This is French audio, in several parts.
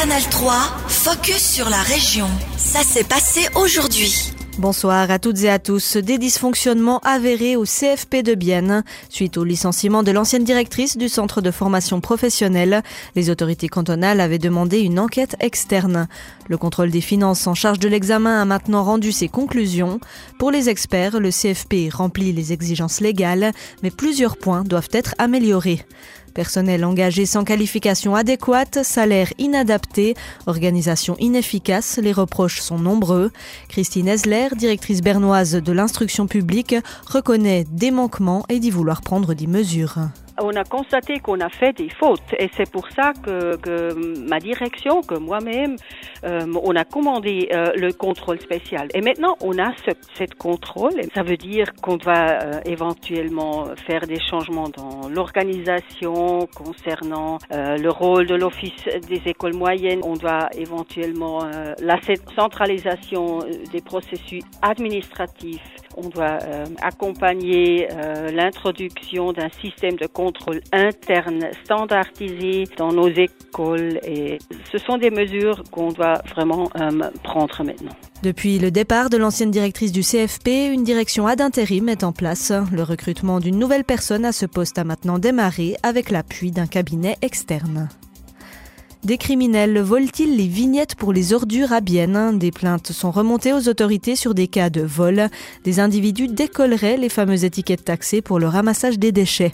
Canal 3, focus sur la région. Ça s'est passé aujourd'hui. Bonsoir à toutes et à tous. Des dysfonctionnements avérés au CFP de Bienne. Suite au licenciement de l'ancienne directrice du centre de formation professionnelle, les autorités cantonales avaient demandé une enquête externe. Le contrôle des finances en charge de l'examen a maintenant rendu ses conclusions. Pour les experts, le CFP remplit les exigences légales, mais plusieurs points doivent être améliorés. Personnel engagé sans qualification adéquate, salaire inadapté, organisation inefficace, les reproches sont nombreux. Christine Esler, directrice bernoise de l'instruction publique, reconnaît des manquements et dit vouloir prendre des mesures on a constaté qu'on a fait des fautes et c'est pour ça que, ma direction, que moi-même, euh, on a commandé euh, le contrôle spécial. Et maintenant, on a ce cette contrôle. Ça veut dire qu'on va euh, éventuellement faire des changements dans l'organisation concernant le rôle de l'Office des écoles moyennes. On doit éventuellement la centralisation des processus administratifs on doit euh, accompagner euh, l'introduction d'un système de contrôle interne standardisé dans nos écoles et ce sont des mesures qu'on doit vraiment euh, prendre maintenant. Depuis le départ de l'ancienne directrice du CFP, une direction ad intérim est en place. Le recrutement d'une nouvelle personne à ce poste a maintenant démarré avec l'appui d'un cabinet externe. Des criminels volent-ils les vignettes pour les ordures à Des plaintes sont remontées aux autorités sur des cas de vol. Des individus décolleraient les fameuses étiquettes taxées pour le ramassage des déchets.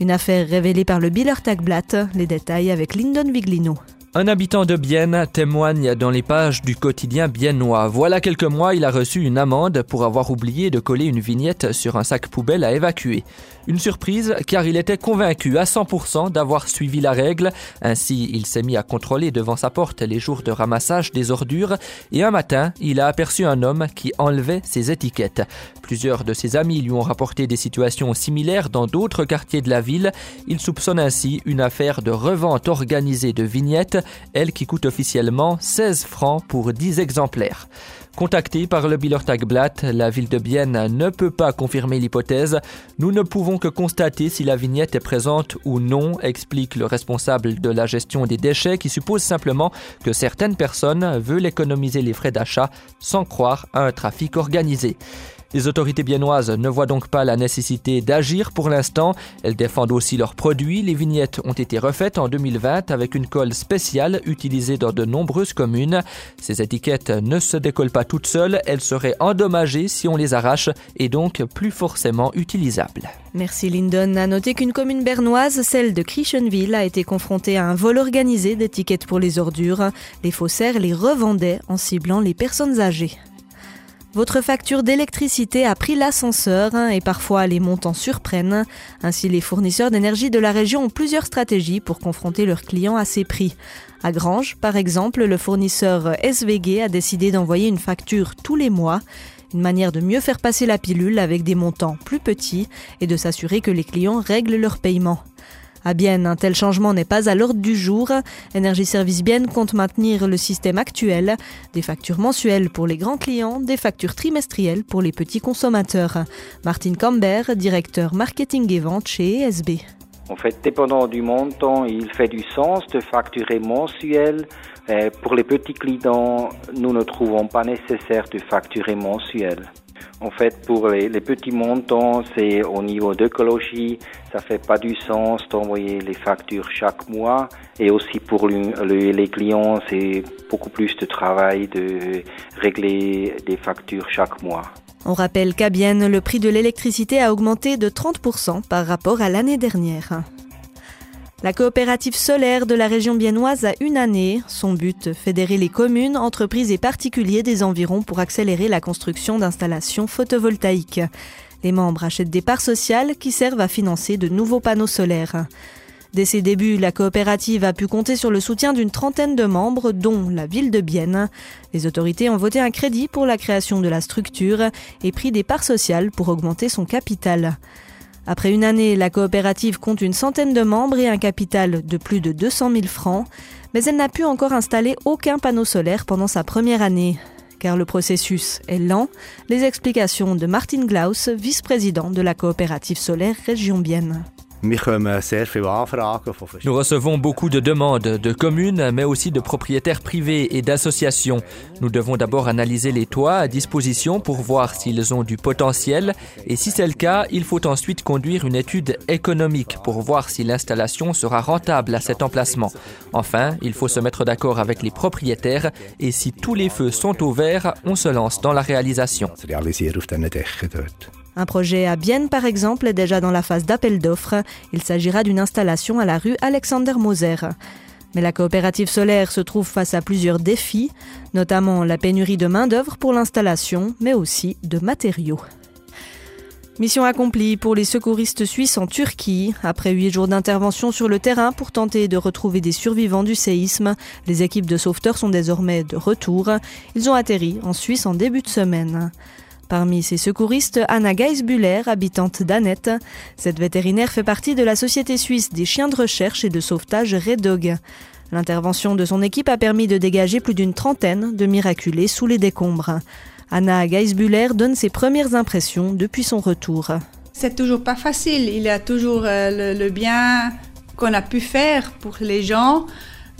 Une affaire révélée par le Biller Tagblatt. Les détails avec Lyndon Viglino. Un habitant de Bienne témoigne dans les pages du quotidien biennois. Voilà quelques mois, il a reçu une amende pour avoir oublié de coller une vignette sur un sac poubelle à évacuer. Une surprise car il était convaincu à 100% d'avoir suivi la règle. Ainsi, il s'est mis à contrôler devant sa porte les jours de ramassage des ordures et un matin, il a aperçu un homme qui enlevait ses étiquettes. Plusieurs de ses amis lui ont rapporté des situations similaires dans d'autres quartiers de la ville. Il soupçonne ainsi une affaire de revente organisée de vignettes elle qui coûte officiellement 16 francs pour 10 exemplaires. Contacté par le Biller Tagblatt, la ville de Bienne ne peut pas confirmer l'hypothèse. Nous ne pouvons que constater si la vignette est présente ou non, explique le responsable de la gestion des déchets qui suppose simplement que certaines personnes veulent économiser les frais d'achat sans croire à un trafic organisé. Les autorités biennoises ne voient donc pas la nécessité d'agir pour l'instant. Elles défendent aussi leurs produits. Les vignettes ont été refaites en 2020 avec une colle spéciale utilisée dans de nombreuses communes. Ces étiquettes ne se décollent pas toutes seules. Elles seraient endommagées si on les arrache et donc plus forcément utilisables. Merci Lyndon. À noter qu'une commune bernoise, celle de Christianville, a été confrontée à un vol organisé d'étiquettes pour les ordures. Les faussaires les revendaient en ciblant les personnes âgées. Votre facture d'électricité a pris l'ascenseur hein, et parfois les montants surprennent. Ainsi, les fournisseurs d'énergie de la région ont plusieurs stratégies pour confronter leurs clients à ces prix. À Grange, par exemple, le fournisseur SVG a décidé d'envoyer une facture tous les mois une manière de mieux faire passer la pilule avec des montants plus petits et de s'assurer que les clients règlent leur paiement. À Bienne, un tel changement n'est pas à l'ordre du jour. Énergie Service Bienne compte maintenir le système actuel, des factures mensuelles pour les grands clients, des factures trimestrielles pour les petits consommateurs. Martine Cambert, directeur marketing et vente chez ESB. En fait, dépendant du montant, il fait du sens de facturer mensuel. pour les petits clients, nous ne trouvons pas nécessaire de facturer mensuel. En fait, pour les, petits montants, c'est au niveau d'écologie, ça fait pas du sens d'envoyer les factures chaque mois. Et aussi pour les clients, c'est beaucoup plus de travail de régler des factures chaque mois. On rappelle qu'à Bienne, le prix de l'électricité a augmenté de 30% par rapport à l'année dernière. La coopérative solaire de la région biennoise a une année. Son but, fédérer les communes, entreprises et particuliers des environs pour accélérer la construction d'installations photovoltaïques. Les membres achètent des parts sociales qui servent à financer de nouveaux panneaux solaires. Dès ses débuts, la coopérative a pu compter sur le soutien d'une trentaine de membres, dont la ville de Bienne. Les autorités ont voté un crédit pour la création de la structure et pris des parts sociales pour augmenter son capital. Après une année, la coopérative compte une centaine de membres et un capital de plus de 200 000 francs, mais elle n'a pu encore installer aucun panneau solaire pendant sa première année. Car le processus est lent, les explications de Martin Glaus, vice-président de la coopérative solaire Région Bienne. Nous recevons beaucoup de demandes de communes, mais aussi de propriétaires privés et d'associations. Nous devons d'abord analyser les toits à disposition pour voir s'ils ont du potentiel et si c'est le cas, il faut ensuite conduire une étude économique pour voir si l'installation sera rentable à cet emplacement. Enfin, il faut se mettre d'accord avec les propriétaires et si tous les feux sont au vert, on se lance dans la réalisation. Un projet à Bienne, par exemple, est déjà dans la phase d'appel d'offres. Il s'agira d'une installation à la rue Alexander Moser. Mais la coopérative solaire se trouve face à plusieurs défis, notamment la pénurie de main-d'œuvre pour l'installation, mais aussi de matériaux. Mission accomplie pour les secouristes suisses en Turquie. Après huit jours d'intervention sur le terrain pour tenter de retrouver des survivants du séisme, les équipes de sauveteurs sont désormais de retour. Ils ont atterri en Suisse en début de semaine. Parmi ces secouristes, Anna Geisbuller, habitante d'Annette. Cette vétérinaire fait partie de la société suisse des chiens de recherche et de sauvetage Red Dog. L'intervention de son équipe a permis de dégager plus d'une trentaine de miraculés sous les décombres. Anna Geisbuller donne ses premières impressions depuis son retour. C'est toujours pas facile. Il y a toujours euh, le, bien qu'on a pu faire pour les gens,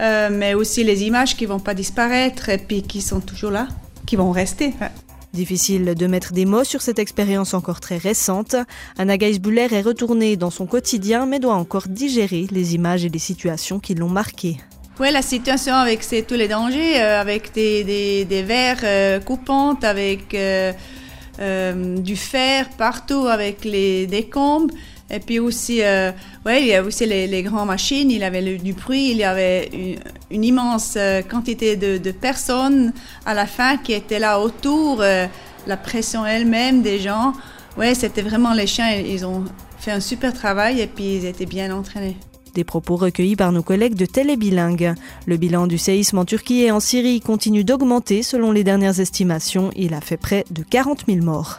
euh, mais aussi les images qui vont pas disparaître et puis qui sont toujours là, qui vont rester. Difficile de mettre des mots sur cette expérience encore très récente. Anna Geisbuller est retournée dans son quotidien mais doit encore digérer les images et les situations qui l'ont marquée. Oui, la situation avec tous les dangers, euh, avec des, verres euh, coupantes, avec euh, du fer partout, avec les décombres. Et puis aussi, euh, ouais, il y a aussi les, grandes machines, il y avait du bruit, il y avait une, immense euh, quantité de, de, personnes à la fin qui étaient là autour, euh, la pression elle-même des gens. Ouais, c'était vraiment les chiens, ils ont fait un super travail et puis ils étaient bien entraînés. Des propos recueillis par nos collègues de Télébilingue. Le bilan du séisme en Turquie et en Syrie continue d'augmenter selon les dernières estimations. Il a fait près de 40 000 morts.